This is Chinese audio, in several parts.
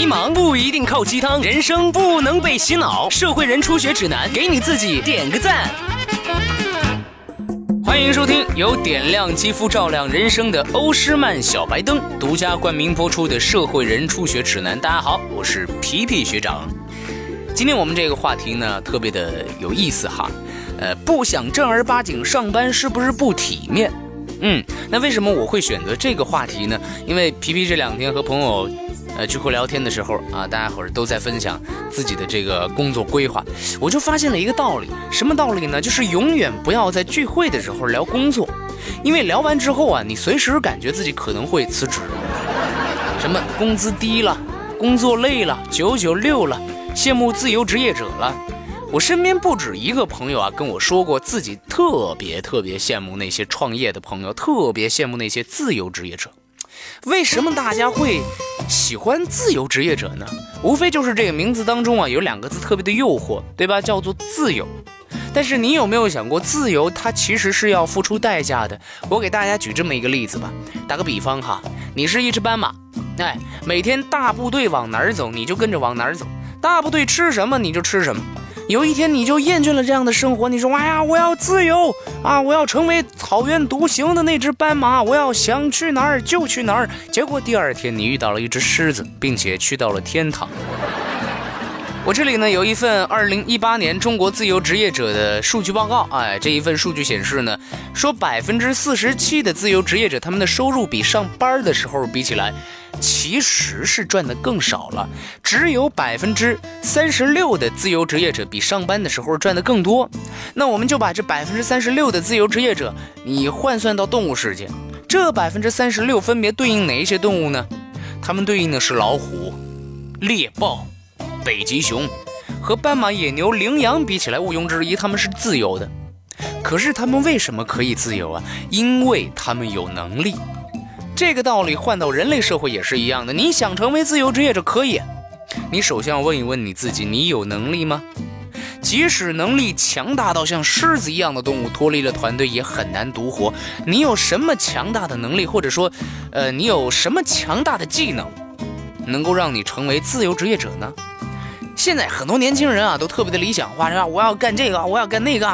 迷茫不一定靠鸡汤，人生不能被洗脑。社会人初学指南，给你自己点个赞。欢迎收听由点亮肌肤、照亮人生的欧诗漫小白灯独家冠名播出的《社会人初学指南》。大家好，我是皮皮学长。今天我们这个话题呢，特别的有意思哈。呃，不想正儿八经上班是不是不体面？嗯，那为什么我会选择这个话题呢？因为皮皮这两天和朋友，呃，聚会聊天的时候啊，大家伙儿都在分享自己的这个工作规划，我就发现了一个道理，什么道理呢？就是永远不要在聚会的时候聊工作，因为聊完之后啊，你随时感觉自己可能会辞职，什么工资低了，工作累了，九九六了，羡慕自由职业者了。我身边不止一个朋友啊，跟我说过自己特别特别羡慕那些创业的朋友，特别羡慕那些自由职业者。为什么大家会喜欢自由职业者呢？无非就是这个名字当中啊有两个字特别的诱惑，对吧？叫做自由。但是你有没有想过，自由它其实是要付出代价的？我给大家举这么一个例子吧，打个比方哈，你是一只斑马，哎，每天大部队往哪儿走，你就跟着往哪儿走；大部队吃什么，你就吃什么。有一天你就厌倦了这样的生活，你说：“哎呀，我要自由啊！我要成为草原独行的那只斑马，我要想去哪儿就去哪儿。”结果第二天你遇到了一只狮子，并且去到了天堂。我这里呢有一份二零一八年中国自由职业者的数据报告，哎，这一份数据显示呢，说百分之四十七的自由职业者他们的收入比上班的时候比起来。其实是赚的更少了，只有百分之三十六的自由职业者比上班的时候赚的更多。那我们就把这百分之三十六的自由职业者，你换算到动物世界，这百分之三十六分别对应哪一些动物呢？它们对应的是老虎、猎豹、北极熊，和斑马、野牛、羚羊比起来，毋庸置疑，它们是自由的。可是它们为什么可以自由啊？因为它们有能力。这个道理换到人类社会也是一样的。你想成为自由职业者可以，你首先要问一问你自己：你有能力吗？即使能力强大到像狮子一样的动物，脱离了团队也很难独活。你有什么强大的能力，或者说，呃，你有什么强大的技能，能够让你成为自由职业者呢？现在很多年轻人啊，都特别的理想化，是吧？我要干这个，我要干那个。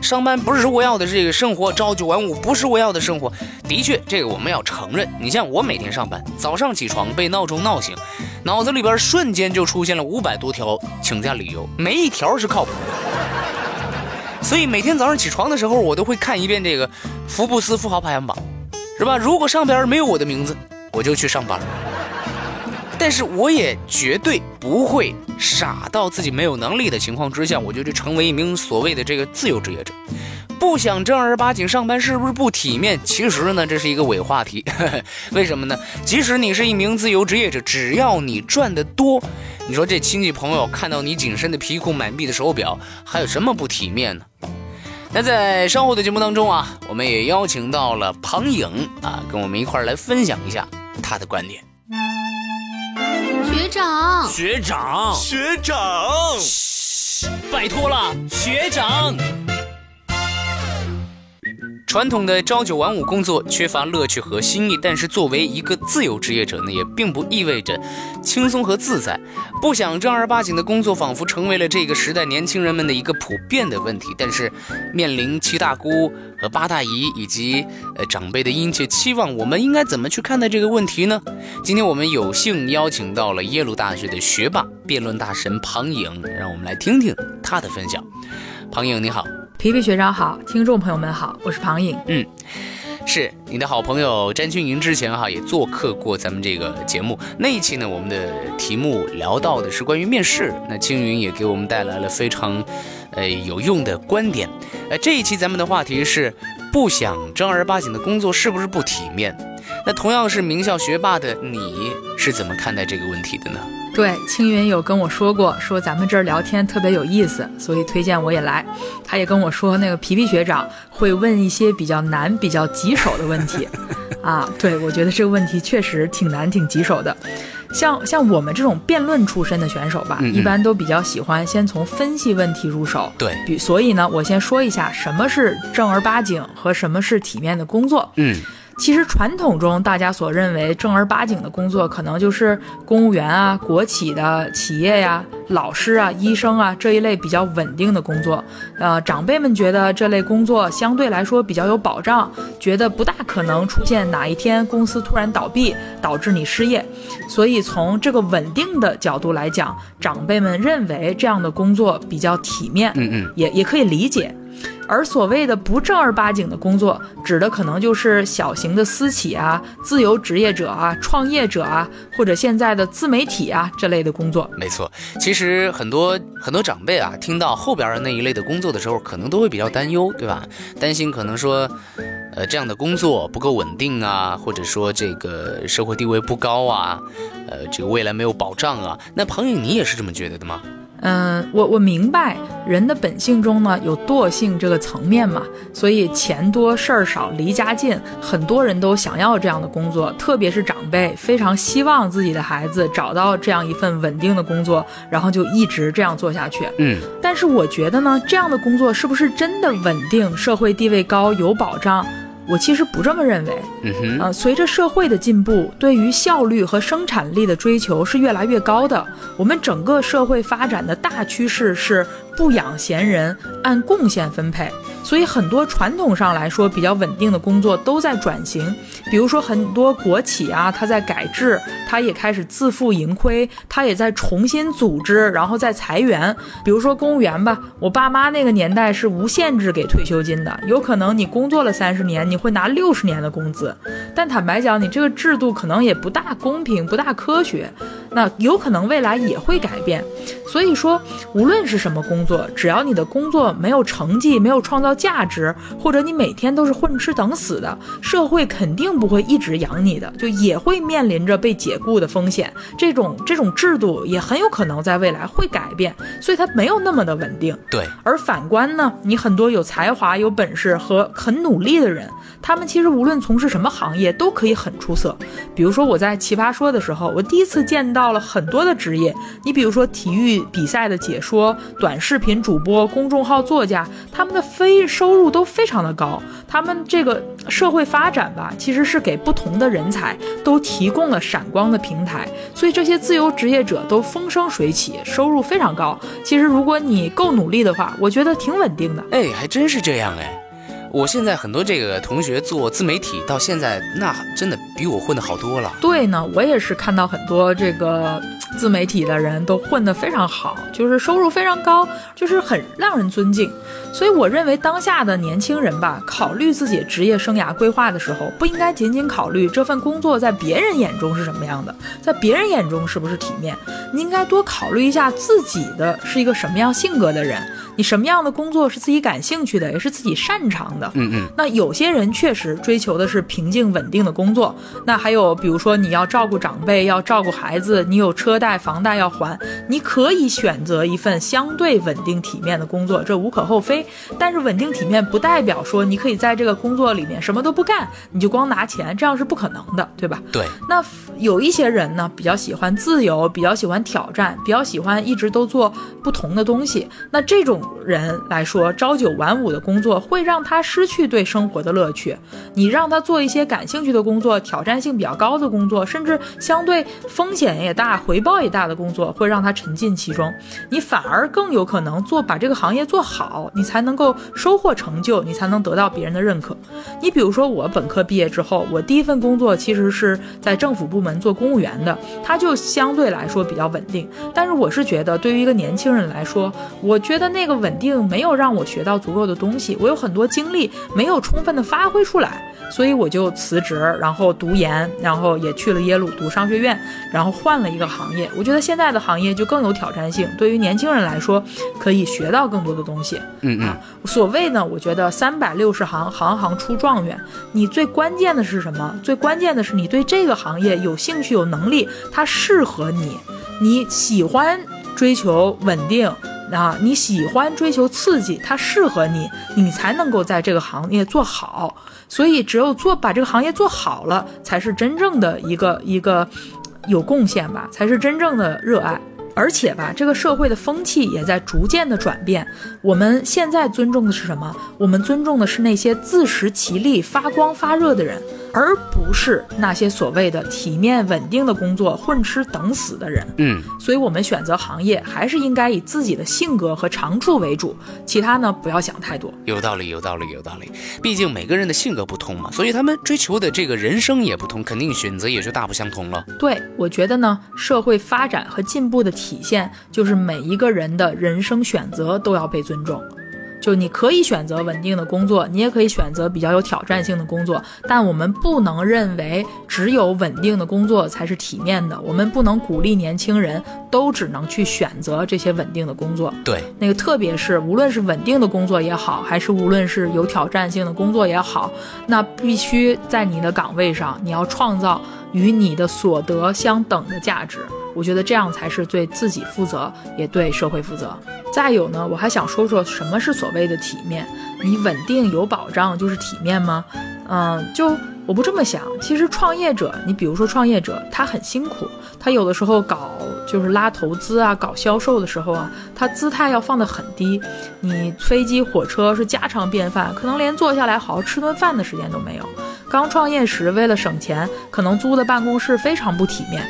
上班不是我要的这个生活，朝九晚五不是我要的生活。的确，这个我们要承认。你像我每天上班，早上起床被闹钟闹醒，脑子里边瞬间就出现了五百多条请假理由，没一条是靠谱的。所以每天早上起床的时候，我都会看一遍这个福布斯富豪排行榜，是吧？如果上边没有我的名字，我就去上班。但是我也绝对不会傻到自己没有能力的情况之下，我就去成为一名所谓的这个自由职业者。不想正儿八经上班是不是不体面？其实呢，这是一个伪话题。为什么呢？即使你是一名自由职业者，只要你赚得多，你说这亲戚朋友看到你紧身的皮裤、满臂的手表，还有什么不体面呢？那在稍后的节目当中啊，我们也邀请到了庞颖啊，跟我们一块儿来分享一下他的观点。学长，学长，学长，嘘，拜托了，学长。传统的朝九晚五工作缺乏乐趣和新意，但是作为一个自由职业者呢，也并不意味着轻松和自在。不想正儿八经的工作，仿佛成为了这个时代年轻人们的一个普遍的问题。但是，面临七大姑和八大姨以及呃长辈的殷切期望，我们应该怎么去看待这个问题呢？今天我们有幸邀请到了耶鲁大学的学霸、辩论大神庞颖，让我们来听听他的分享。庞颖，你好。皮皮学长好，听众朋友们好，我是庞颖。嗯，是你的好朋友詹青云之前哈也做客过咱们这个节目，那一期呢我们的题目聊到的是关于面试，那青云也给我们带来了非常，呃有用的观点。呃这一期咱们的话题是不想正儿八经的工作是不是不体面？那同样是名校学霸的你是怎么看待这个问题的呢？对，青云有跟我说过，说咱们这儿聊天特别有意思，所以推荐我也来。他也跟我说，那个皮皮学长会问一些比较难、比较棘手的问题。啊，对，我觉得这个问题确实挺难、挺棘手的。像像我们这种辩论出身的选手吧，一般都比较喜欢先从分析问题入手。对，比所以呢，我先说一下什么是正儿八经和什么是体面的工作。嗯。其实传统中大家所认为正儿八经的工作，可能就是公务员啊、国企的企业呀、老师啊、医生啊这一类比较稳定的工作。呃，长辈们觉得这类工作相对来说比较有保障，觉得不大可能出现哪一天公司突然倒闭导致你失业。所以从这个稳定的角度来讲，长辈们认为这样的工作比较体面，嗯嗯，也也可以理解。而所谓的不正儿八经的工作，指的可能就是小型的私企啊、自由职业者啊、创业者啊，或者现在的自媒体啊这类的工作。没错，其实很多很多长辈啊，听到后边的那一类的工作的时候，可能都会比较担忧，对吧？担心可能说，呃，这样的工作不够稳定啊，或者说这个社会地位不高啊，呃，这个未来没有保障啊。那彭颖，你也是这么觉得的吗？嗯，我我明白人的本性中呢有惰性这个层面嘛，所以钱多事儿少离家近，很多人都想要这样的工作，特别是长辈非常希望自己的孩子找到这样一份稳定的工作，然后就一直这样做下去。嗯，但是我觉得呢，这样的工作是不是真的稳定、社会地位高、有保障？我其实不这么认为。嗯哼，呃，随着社会的进步，对于效率和生产力的追求是越来越高的。我们整个社会发展的大趋势是不养闲人，按贡献分配。所以很多传统上来说比较稳定的工作都在转型，比如说很多国企啊，它在改制，它也开始自负盈亏，它也在重新组织，然后再裁员。比如说公务员吧，我爸妈那个年代是无限制给退休金的，有可能你工作了三十年，你会拿六十年的工资。但坦白讲，你这个制度可能也不大公平，不大科学。那有可能未来也会改变。所以说，无论是什么工作，只要你的工作没有成绩，没有创造价值，或者你每天都是混吃等死的，社会肯定不会一直养你的，就也会面临着被解雇的风险。这种这种制度也很有可能在未来会改变，所以它没有那么的稳定。对。而反观呢，你很多有才华、有本事和很努力的人，他们其实无论从事什么行业都可以很出色。比如说我在奇葩说的时候，我第一次见到了很多的职业。你比如说体育比赛的解说、短视频主播、公众号作家，他们的非收入都非常的高。他们这个社会发展吧，其实是给不同的人才都提供了闪光的平台，所以这些自由职业者都风生水起，收入非常高。其实如果你够努力的话，我觉得挺稳定的。哎，还真是这样哎。我现在很多这个同学做自媒体，到现在那真的比我混的好多了。对呢，我也是看到很多这个自媒体的人都混得非常好，就是收入非常高，就是很让人尊敬。所以我认为当下的年轻人吧，考虑自己职业生涯规划的时候，不应该仅仅考虑这份工作在别人眼中是什么样的，在别人眼中是不是体面。你应该多考虑一下自己的是一个什么样性格的人，你什么样的工作是自己感兴趣的，也是自己擅长的。嗯嗯。那有些人确实追求的是平静稳定的工作，那还有比如说你要照顾长辈，要照顾孩子，你有车贷房贷要还，你可以选择一份相对稳定体面的工作，这无可厚非。但是稳定体面不代表说你可以在这个工作里面什么都不干，你就光拿钱，这样是不可能的，对吧？对。那有一些人呢，比较喜欢自由，比较喜欢挑战，比较喜欢一直都做不同的东西。那这种人来说，朝九晚五的工作会让他失去对生活的乐趣。你让他做一些感兴趣的工作，挑战性比较高的工作，甚至相对风险也大、回报也大的工作，会让他沉浸其中。你反而更有可能做把这个行业做好，你才能够收获成就，你才能得到别人的认可。你比如说，我本科毕业之后，我第一份工作其实是在政府部门做公务员的，它就相对来说比较稳定。但是我是觉得，对于一个年轻人来说，我觉得那个稳定没有让我学到足够的东西，我有很多精力没有充分的发挥出来，所以我就辞职，然后读研，然后也去了耶鲁读商学院，然后换了一个行业。我觉得现在的行业就更有挑战性，对于年轻人来说，可以学到更多的东西。嗯嗯。所谓呢，我觉得三百六十行，行行出状元。你最关键的是什么？最关键的是你对这个行业有兴趣、有能力，它适合你，你喜欢追求稳定啊，你喜欢追求刺激，它适合你，你才能够在这个行业做好。所以，只有做把这个行业做好了，才是真正的一个一个有贡献吧，才是真正的热爱。而且吧，这个社会的风气也在逐渐的转变。我们现在尊重的是什么？我们尊重的是那些自食其力、发光发热的人，而不是那些所谓的体面稳定的工作混吃等死的人。嗯，所以我们选择行业还是应该以自己的性格和长处为主，其他呢不要想太多。有道理，有道理，有道理。毕竟每个人的性格不同嘛，所以他们追求的这个人生也不同，肯定选择也就大不相同了。对，我觉得呢，社会发展和进步的体现就是每一个人的人生选择都要被尊重。就你可以选择稳定的工作，你也可以选择比较有挑战性的工作，但我们不能认为只有稳定的工作才是体面的。我们不能鼓励年轻人都只能去选择这些稳定的工作。对，那个特别是无论是稳定的工作也好，还是无论是有挑战性的工作也好，那必须在你的岗位上，你要创造与你的所得相等的价值。我觉得这样才是对自己负责，也对社会负责。再有呢，我还想说说什么是所谓的体面。你稳定有保障就是体面吗？嗯，就我不这么想。其实创业者，你比如说创业者，他很辛苦，他有的时候搞就是拉投资啊，搞销售的时候啊，他姿态要放得很低。你飞机火车是家常便饭，可能连坐下来好好吃顿饭的时间都没有。刚创业时为了省钱，可能租的办公室非常不体面。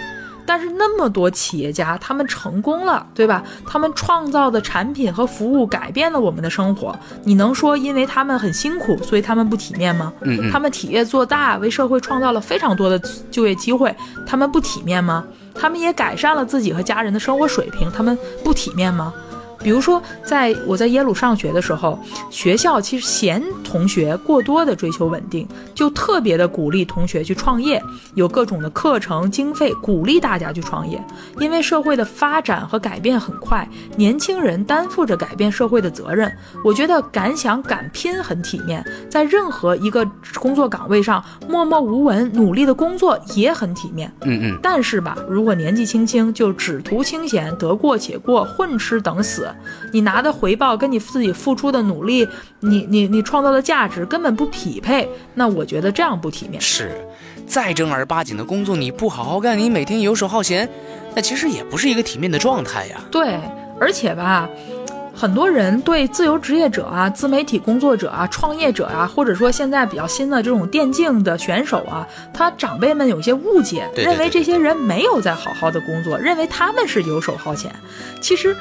但是那么多企业家，他们成功了，对吧？他们创造的产品和服务改变了我们的生活。你能说因为他们很辛苦，所以他们不体面吗？嗯嗯，他们企业做大，为社会创造了非常多的就业机会，他们不体面吗？他们也改善了自己和家人的生活水平，他们不体面吗？比如说，在我在耶鲁上学的时候，学校其实嫌同学过多的追求稳定，就特别的鼓励同学去创业，有各种的课程经费鼓励大家去创业。因为社会的发展和改变很快，年轻人担负着改变社会的责任。我觉得敢想敢拼很体面，在任何一个工作岗位上默默无闻努力的工作也很体面。嗯嗯，但是吧，如果年纪轻轻就只图清闲，得过且过，混吃等死。你拿的回报跟你自己付出的努力，你你你创造的价值根本不匹配，那我觉得这样不体面。是，再正儿八经的工作你不好好干，你每天游手好闲，那其实也不是一个体面的状态呀。对，而且吧，很多人对自由职业者啊、自媒体工作者啊、创业者啊，或者说现在比较新的这种电竞的选手啊，他长辈们有些误解，对对对认为这些人没有在好好的工作，认为他们是游手好闲，其实。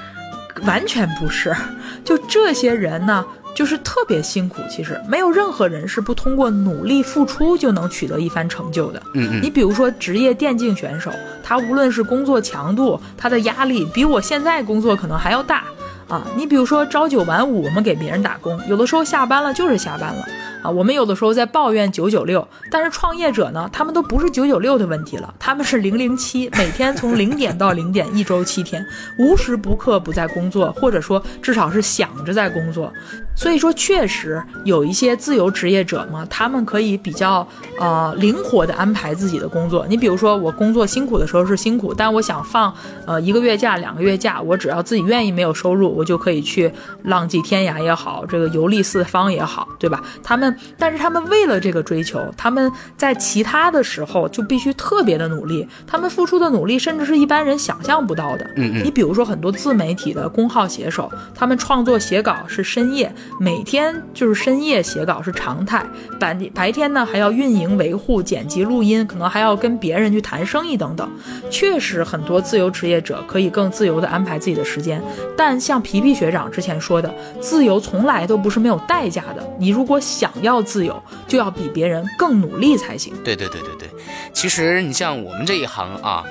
完全不是，就这些人呢，就是特别辛苦。其实没有任何人是不通过努力付出就能取得一番成就的。嗯嗯，你比如说职业电竞选手，他无论是工作强度，他的压力比我现在工作可能还要大啊。你比如说朝九晚五，我们给别人打工，有的时候下班了就是下班了啊。我们有的时候在抱怨九九六，但是创业者呢，他们都不是九九六的问题了，他们是零零七，每天从零点到零点，一周七天，无时不刻不在工作，或者说至少是想着在工作。所以说，确实有一些自由职业者嘛，他们可以比较呃灵活的安排自己的工作。你比如说，我工作辛苦的时候是辛苦，但我想放呃一个月假、两个月假，我只要自己愿意，没有收入，我就可以去浪迹天涯也好，这个游历四方也好，对吧？他们，但是他们为了这个追求，他们在其他的时候就必须特别的努力，他们付出的努力甚至是一般人想象不到的。嗯嗯你比如说很多自媒体的公号写手，他们创作写稿是深夜，每天就是深夜写稿是常态，白白天呢还要运营维护、剪辑录音，可能还要跟别人去谈生意等等。确实，很多自由职业者可以更自由地安排自己的时间，但像皮皮学长之前说的，自由从来都不是没有代价的。你如果想要自由，就要比别人更努力才行。对对对对对，其实你像我们这一行啊，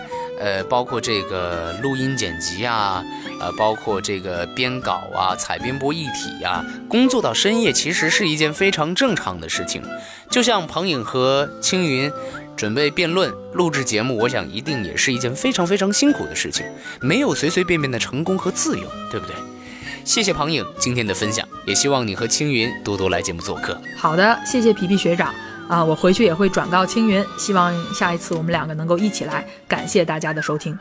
呃，包括这个录音剪辑啊，呃，包括这个编稿啊、采编播一体呀、工作到深夜其实是一件非常正常的事情。就像庞颖和青云准备辩论、录制节目，我想一定也是一件非常非常辛苦的事情，没有随随便便的成功和自由，对不对？谢谢庞颖今天的分享，也希望你和青云多多来节目做客。好的，谢谢皮皮学长啊，我回去也会转告青云，希望下一次我们两个能够一起来。感谢大家的收听。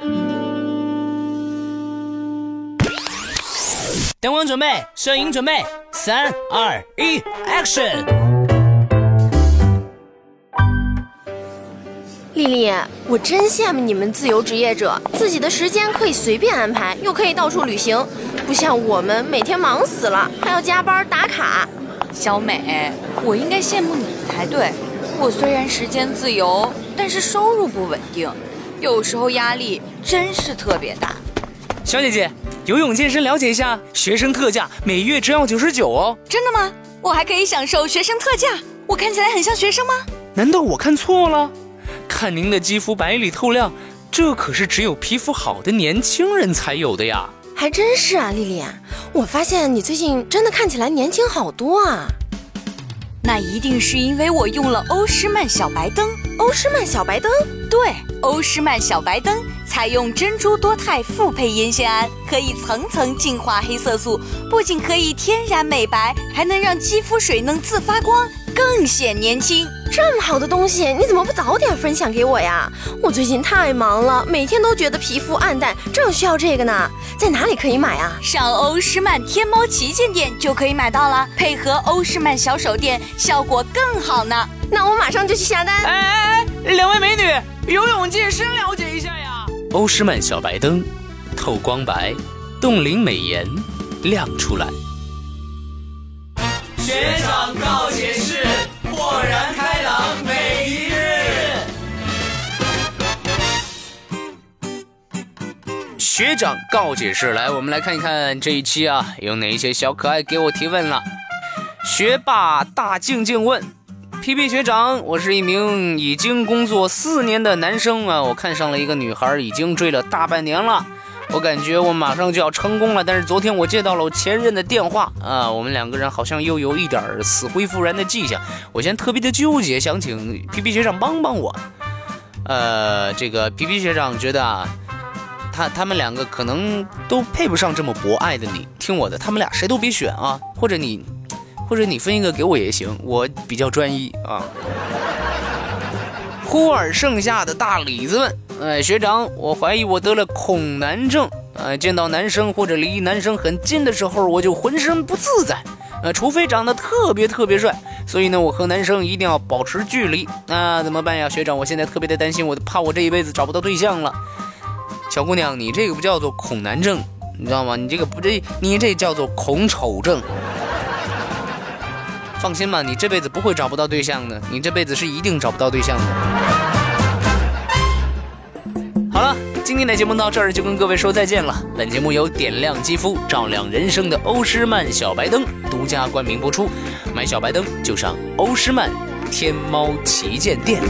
灯光准备，摄影准备，三二一，Action！丽丽，我真羡慕你们自由职业者，自己的时间可以随便安排，又可以到处旅行，不像我们每天忙死了，还要加班打卡。小美，我应该羡慕你才对。我虽然时间自由，但是收入不稳定，有时候压力真是特别大。小姐姐，游泳健身了解一下，学生特价，每月只要九十九哦。真的吗？我还可以享受学生特价？我看起来很像学生吗？难道我看错了？看您的肌肤白里透亮，这可是只有皮肤好的年轻人才有的呀。还真是啊，丽丽，我发现你最近真的看起来年轻好多啊。那一定是因为我用了欧诗漫小白灯。欧诗漫小白灯？对，欧诗漫小白灯采用珍珠多肽复配烟酰胺，可以层层净化黑色素，不仅可以天然美白，还能让肌肤水嫩自发光，更显年轻。这么好的东西，你怎么不早点分享给我呀？我最近太忙了，每天都觉得皮肤暗淡，正需要这个呢。在哪里可以买啊？上欧诗漫天猫旗舰店就可以买到了，配合欧诗漫小手店，效果更好呢。那我马上就去下单。哎哎哎，两位美女，游泳健身了解一下呀。欧诗漫小白灯，透光白，冻龄美颜，亮出来。学长告学长告解室，来，我们来看一看这一期啊，有哪一些小可爱给我提问了。学霸大静静问皮皮学长，我是一名已经工作四年的男生啊，我看上了一个女孩，已经追了大半年了。我感觉我马上就要成功了，但是昨天我接到了我前任的电话啊，我们两个人好像又有一点死灰复燃的迹象。我现在特别的纠结，想请皮皮学长帮帮我。呃，这个皮皮学长觉得啊，他他们两个可能都配不上这么博爱的你。听我的，他们俩谁都别选啊，或者你，或者你分一个给我也行，我比较专一啊。忽而剩下的大李子问。哎，学长，我怀疑我得了恐男症。呃，见到男生或者离男生很近的时候，我就浑身不自在。呃，除非长得特别特别帅，所以呢，我和男生一定要保持距离。那怎么办呀，学长？我现在特别的担心，我怕我这一辈子找不到对象了。小姑娘，你这个不叫做恐男症，你知道吗？你这个不这，你这叫做恐丑症。放心吧，你这辈子不会找不到对象的，你这辈子是一定找不到对象的。好了，今天的节目到这儿就跟各位说再见了。本节目由点亮肌肤、照亮人生的欧诗漫小白灯独家冠名播出。买小白灯就上欧诗漫天猫旗舰店。